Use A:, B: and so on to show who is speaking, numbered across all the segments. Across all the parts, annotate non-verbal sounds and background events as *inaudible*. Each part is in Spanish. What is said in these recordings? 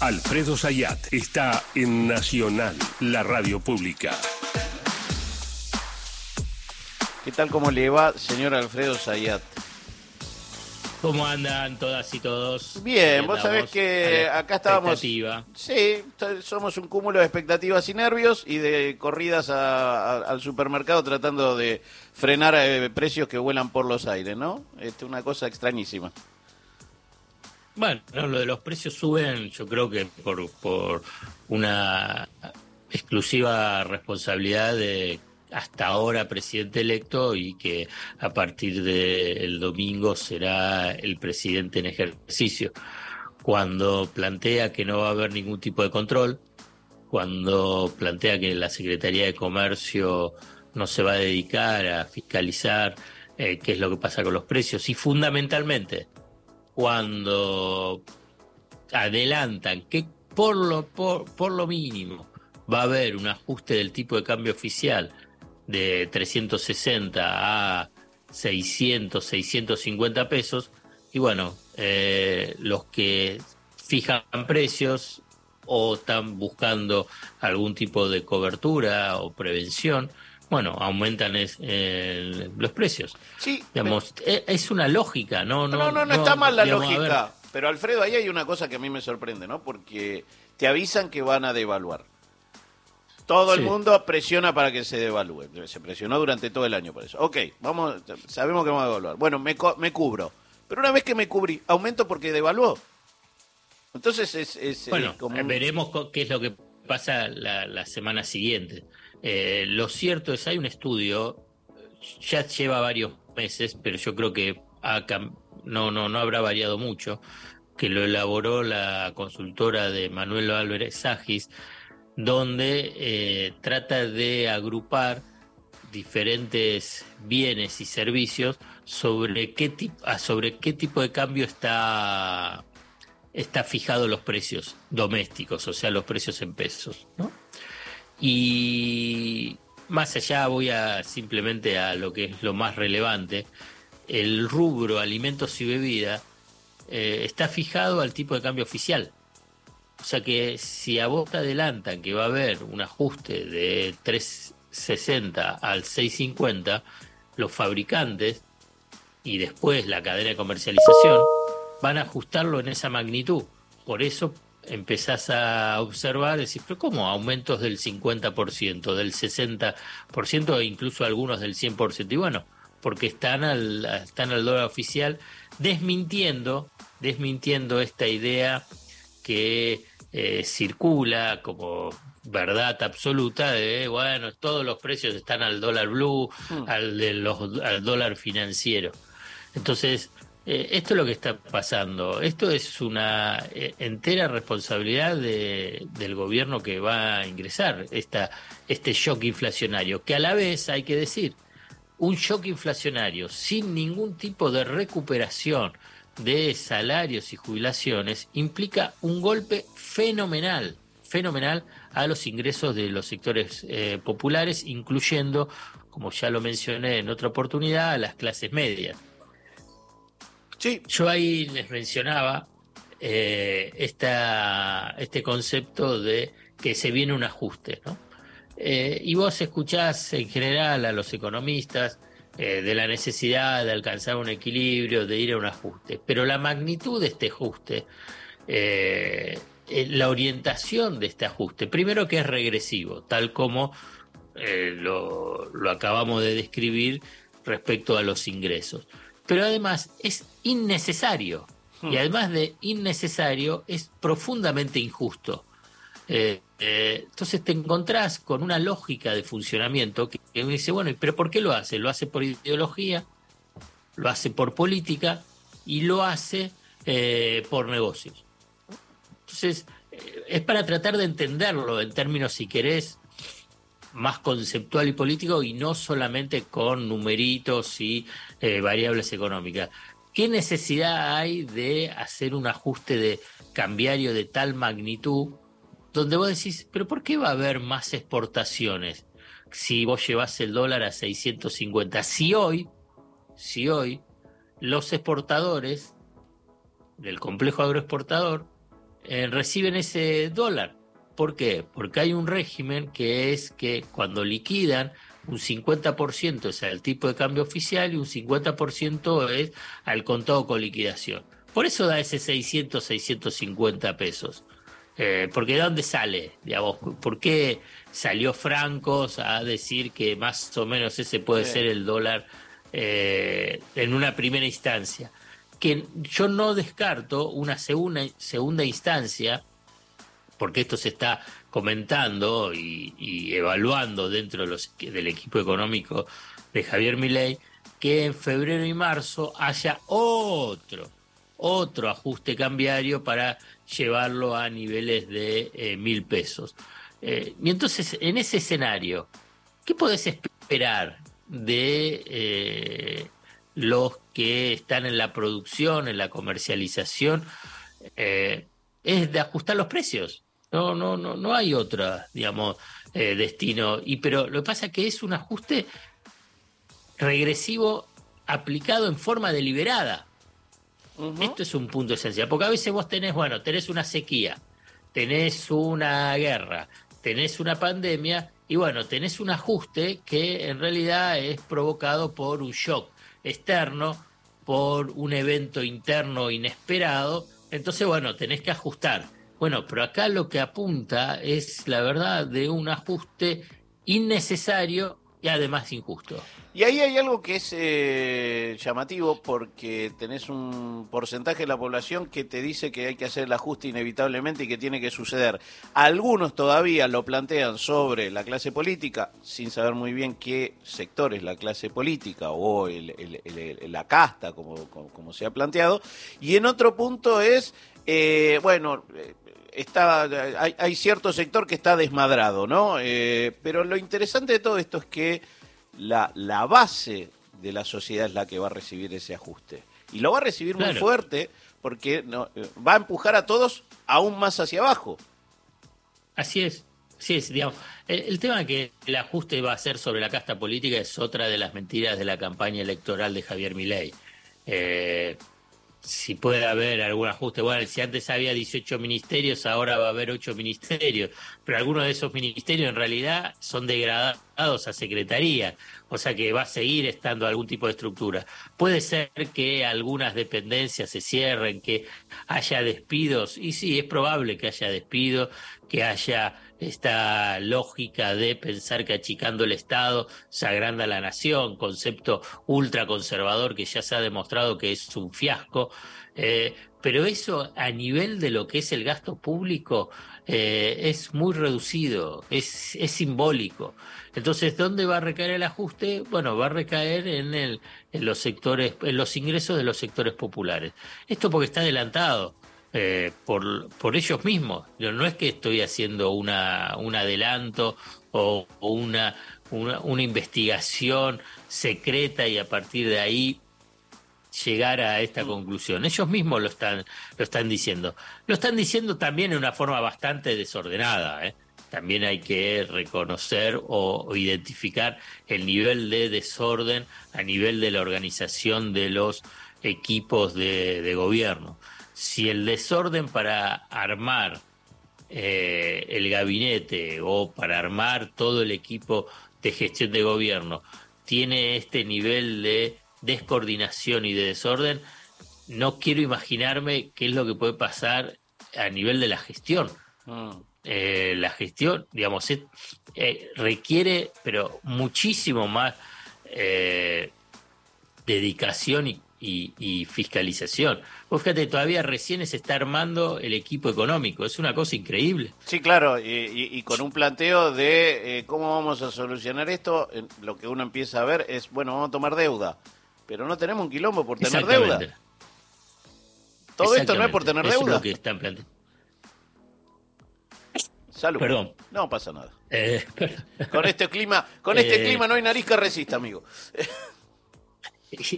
A: Alfredo Sayat está en Nacional, la radio pública.
B: ¿Qué tal, cómo le va, señor Alfredo Sayat?
C: ¿Cómo andan todas y todos?
B: Bien, vos sabés que acá estábamos. Sí, somos un cúmulo de expectativas y nervios y de corridas al supermercado tratando de frenar eh, precios que vuelan por los aires, ¿no? Este, una cosa extrañísima.
C: Bueno, lo de los precios suben, yo creo que por, por una exclusiva responsabilidad de hasta ahora presidente electo y que a partir del domingo será el presidente en ejercicio. Cuando plantea que no va a haber ningún tipo de control, cuando plantea que la Secretaría de Comercio no se va a dedicar a fiscalizar eh, qué es lo que pasa con los precios y fundamentalmente cuando adelantan que por lo, por, lo mínimo va a haber un ajuste del tipo de cambio oficial de 360 a 600, 650 pesos, y bueno, eh, los que fijan precios o están buscando algún tipo de cobertura o prevención, bueno, aumentan eh, los precios.
B: Sí.
C: Digamos, e, es una lógica, ¿no?
B: No, no, no, está mal la lógica. Pero Alfredo, ahí hay una cosa que a mí me sorprende, ¿no? Porque te avisan que van a devaluar. Todo el mundo presiona para que se devalúe. Se presionó durante todo el año por eso. Ok, vamos, sabemos que vamos a devaluar. Bueno, me, me cubro. Pero una vez que me cubrí, aumento porque devaluó. Entonces es...
C: bueno, veremos qué es lo que pasa la semana siguiente. Eh, lo cierto es, hay un estudio, ya lleva varios meses, pero yo creo que no, no, no habrá variado mucho, que lo elaboró la consultora de Manuel Álvarez Sagis, donde eh, trata de agrupar diferentes bienes y servicios sobre qué, ah, sobre qué tipo de cambio está, está fijado los precios domésticos, o sea, los precios en pesos. ¿no? Y más allá voy a simplemente a lo que es lo más relevante, el rubro alimentos y bebida eh, está fijado al tipo de cambio oficial. O sea que si a vos te adelantan que va a haber un ajuste de 360 al 650, los fabricantes y después la cadena de comercialización van a ajustarlo en esa magnitud. Por eso empezás a observar, decís, pero ¿cómo? Aumentos del 50%, del 60% e incluso algunos del 100%. Y bueno, porque están al, están al dólar oficial desmintiendo, desmintiendo esta idea que eh, circula como verdad absoluta de, bueno, todos los precios están al dólar blue, mm. al, de los, al dólar financiero. Entonces, eh, esto es lo que está pasando. Esto es una eh, entera responsabilidad del gobierno que va a ingresar, esta, este shock inflacionario, que a la vez hay que decir, un shock inflacionario sin ningún tipo de recuperación de salarios y jubilaciones implica un golpe fenomenal, fenomenal a los ingresos de los sectores eh, populares, incluyendo, como ya lo mencioné en otra oportunidad, a las clases medias. Sí. Yo ahí les mencionaba eh, este concepto de que se viene un ajuste, ¿no? Eh, y vos escuchás en general a los economistas eh, de la necesidad de alcanzar un equilibrio, de ir a un ajuste, pero la magnitud de este ajuste, la orientación de este ajuste, primero que es regresivo, tal como lo, lo acabamos de describir respecto a los ingresos pero además es innecesario. Y hmm. además de innecesario, es profundamente injusto. Eh, eh, entonces te encontrás con una lógica de funcionamiento que, me dice, bueno, ¿pero por qué lo hace? Lo hace por ideología, lo hace por política y lo hace eh, por negocios. Entonces, es para tratar de entenderlo en términos, si querés, más conceptual y político y no solamente con numeritos y eh, variables económicas. ¿Qué necesidad hay de hacer un ajuste de cambiario de tal magnitud donde vos decís, pero ¿por qué va a haber más exportaciones si vos llevas el dólar a 650? Si hoy, si hoy los exportadores del complejo agroexportador eh, reciben ese dólar. ¿Por qué? Porque hay un régimen que es que cuando liquidan un 50% es al tipo de cambio oficial y un 50% es al contado con liquidación. Por eso da ese 600, 650 pesos. Eh, porque ¿de dónde sale? Digamos, ¿Por qué salió Francos a decir que más o menos ese puede ser el dólar eh, en una primera instancia? Que yo no descarto una segunda, segunda instancia, porque esto se está comentando y, evaluando dentro de los, del equipo económico de Javier Milei, que en febrero y marzo haya otro, otro ajuste cambiario para llevarlo a niveles de eh, mil pesos. Eh, y entonces, en ese escenario, ¿qué podés esperar de eh, los que están en la producción, en la comercialización? es de ajustar los precios. No, no, no, no hay otro, digamos, destino. Y pero lo que pasa es que es un ajuste regresivo aplicado en forma deliberada. Esto es un punto esencial, porque a veces vos tenés, bueno, tenés una sequía, tenés una guerra, tenés una pandemia y bueno, tenés un ajuste que en realidad es provocado por un shock externo, por un evento interno inesperado, entonces bueno, tenés que ajustar. Bueno, pero acá lo que apunta es la verdad de un ajuste innecesario y además injusto.
B: Y ahí hay algo que es eh, llamativo porque tenés un porcentaje de la población que te dice que hay que hacer el ajuste inevitablemente y que tiene que suceder. Algunos todavía lo plantean sobre la clase política sin saber muy bien qué sector es la clase política o la casta, como, como, se ha planteado. Y en otro punto es, eh, bueno, eh, está, hay, cierto sector que está desmadrado, ¿no? Eh, pero lo interesante de todo esto es que la, la base de la sociedad es la que va a recibir ese ajuste. Y lo va a recibir muy fuerte porque no, va a empujar a todos aún más hacia abajo.
C: Así es. Sí, es, digamos, el, tema de que el ajuste va a ser sobre la casta política es otra de las mentiras de la campaña electoral de Javier Milei. Eh, si puede haber algún ajuste. Bueno, si antes había 18 ministerios, ahora va a haber 8 ministerios, pero algunos de esos ministerios en realidad son degradados a secretaría, o sea que va a seguir estando algún tipo de estructura. Puede ser que algunas dependencias se cierren, que haya despidos, y sí, es probable que haya despidos, que haya esta lógica de pensar que achicando el Estado se agranda la nación, concepto ultraconservador que ya se ha demostrado que es un fiasco, eh, pero eso a nivel de lo que es el gasto público eh, es muy reducido, es, es simbólico. Entonces, ¿dónde va a recaer el ajuste? Bueno, va a recaer en, el, en los sectores, en los ingresos de los sectores populares. Esto porque está adelantado. Eh, por, por ellos mismos. No es que estoy haciendo una, un adelanto o, una, una, investigación secreta y a partir de ahí llegar a esta mm. conclusión. Ellos mismos lo están, lo están diciendo. Lo están diciendo también en una forma bastante desordenada. ¿eh? También hay que reconocer o, identificar el nivel de desorden a nivel de la organización de los equipos de gobierno si el desorden para armar eh, el gabinete o para armar todo el equipo de gestión de gobierno tiene este nivel de descoordinación y de desorden, no quiero imaginarme qué es lo que puede pasar a nivel de la gestión. Mm. Eh, la gestión, digamos, eh, requiere, pero muchísimo más dedicación y y, fiscalización. Vos fíjate, todavía recién se está armando el equipo económico, es una cosa increíble.
B: Sí, claro, y, con un planteo de eh, cómo vamos a solucionar esto, lo que uno empieza a ver es, bueno, vamos a tomar deuda, pero no tenemos un quilombo por tener deuda. Todo esto no es por tener deuda. Es lo que están planteando. Salud. Perdón. No pasa nada. Eh, *laughs* con este clima, con este eh, clima no hay nariz que resista, amigo. *laughs*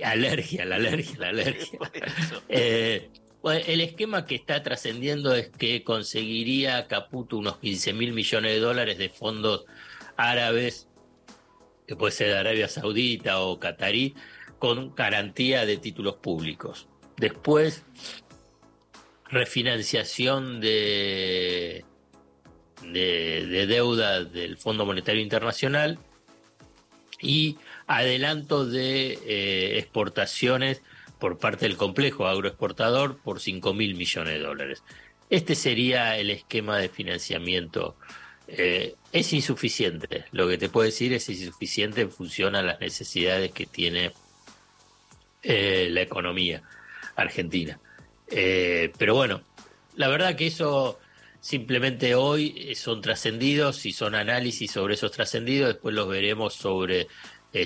C: alergia, la alergia, la alergia. *laughs* Eh, el esquema que está trascendiendo es que conseguiría Caputo unos 15 mil millones de dólares de fondos árabes, que puede ser de Arabia Saudita o Qatarí, con garantía de títulos públicos. Después refinanciación de, de, deuda del Fondo Monetario Internacional y adelanto de eh, exportaciones por parte del complejo agroexportador por 5 mil millones de dólares. Este sería el esquema de financiamiento. Eh, es insuficiente, lo que te puedo decir es insuficiente en función a las necesidades que tiene eh, la economía argentina. Pero bueno, la verdad que eso simplemente hoy son trascendidos y son análisis sobre esos trascendidos, después los veremos sobre,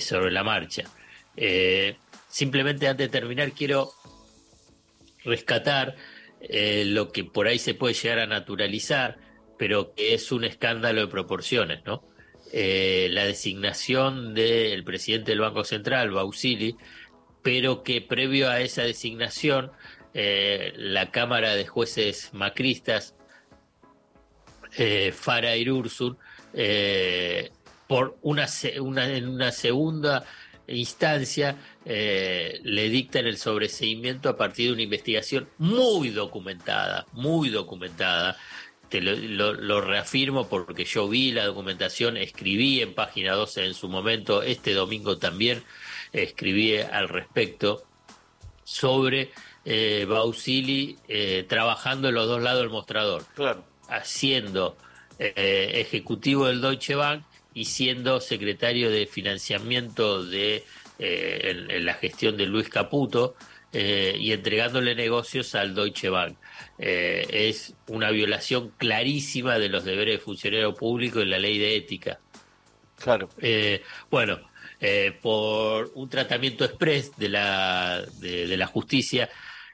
C: sobre la marcha. simplemente antes de terminar quiero rescatar eh, lo que por ahí se puede llegar a naturalizar, pero que es un escándalo de proporciones, ¿no? Eh, la designación del presidente del Banco Central, Bausili, pero que previo a esa designación, eh, la Cámara de Jueces Macristas, Fara Ursun, por una, en una segunda instancia eh, le dictan el sobreseimiento a partir de una investigación muy documentada, muy documentada. Te lo, reafirmo porque yo vi la documentación, escribí en página 12 en su momento, este domingo también escribí al respecto sobre eh, Bausili eh, trabajando en los dos lados del mostrador,
B: claro.
C: Haciendo eh, ejecutivo del Deutsche Bank y siendo secretario de financiamiento de eh, en, la gestión de Luis Caputo eh, y entregándole negocios al Deutsche Bank. Eh, es una violación clarísima de los deberes de funcionario público y la ley de ética.
B: Claro.
C: bueno, por un tratamiento express de la, de, la justicia,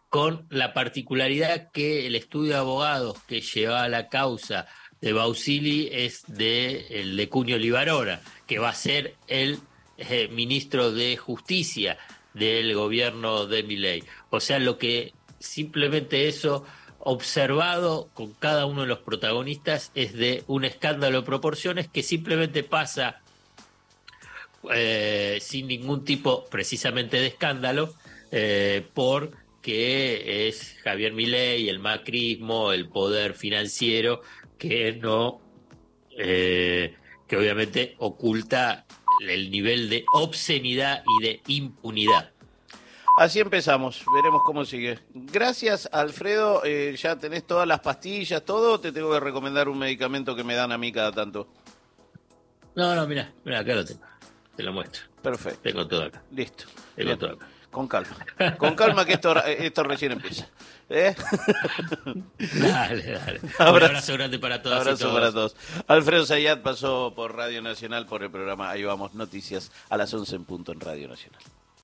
C: con la particularidad que el estudio de abogados que lleva la causa de Bausili es de el de Cuño Libarora, que va a ser el eh, ministro de Justicia del gobierno de Miley. O sea, lo que simplemente eso observado con cada uno de los protagonistas es de un escándalo de proporciones que simplemente pasa eh, sin ningún tipo precisamente de escándalo eh, porque es Javier Milei, el macrismo, el poder financiero que no que obviamente oculta el nivel de obscenidad y de impunidad.
B: Así empezamos, veremos cómo sigue. Gracias, Alfredo. Eh, ya tenés todas las pastillas, todo. te tengo que recomendar un medicamento que me dan a mí cada tanto?
C: No, no, mira, mira, acá lo tengo. Te lo muestro.
B: Perfecto.
C: Tengo todo acá.
B: Listo.
C: Tengo todo acá.
B: Con calma. Con calma que esto, esto recién empieza. ¿Eh?
C: Dale, dale. *laughs* Un abrazo grande para todos.
B: Abrazo para todos. Alfredo Zayat pasó por Radio Nacional por el programa Ahí vamos, noticias a las 11 en punto en Radio Nacional.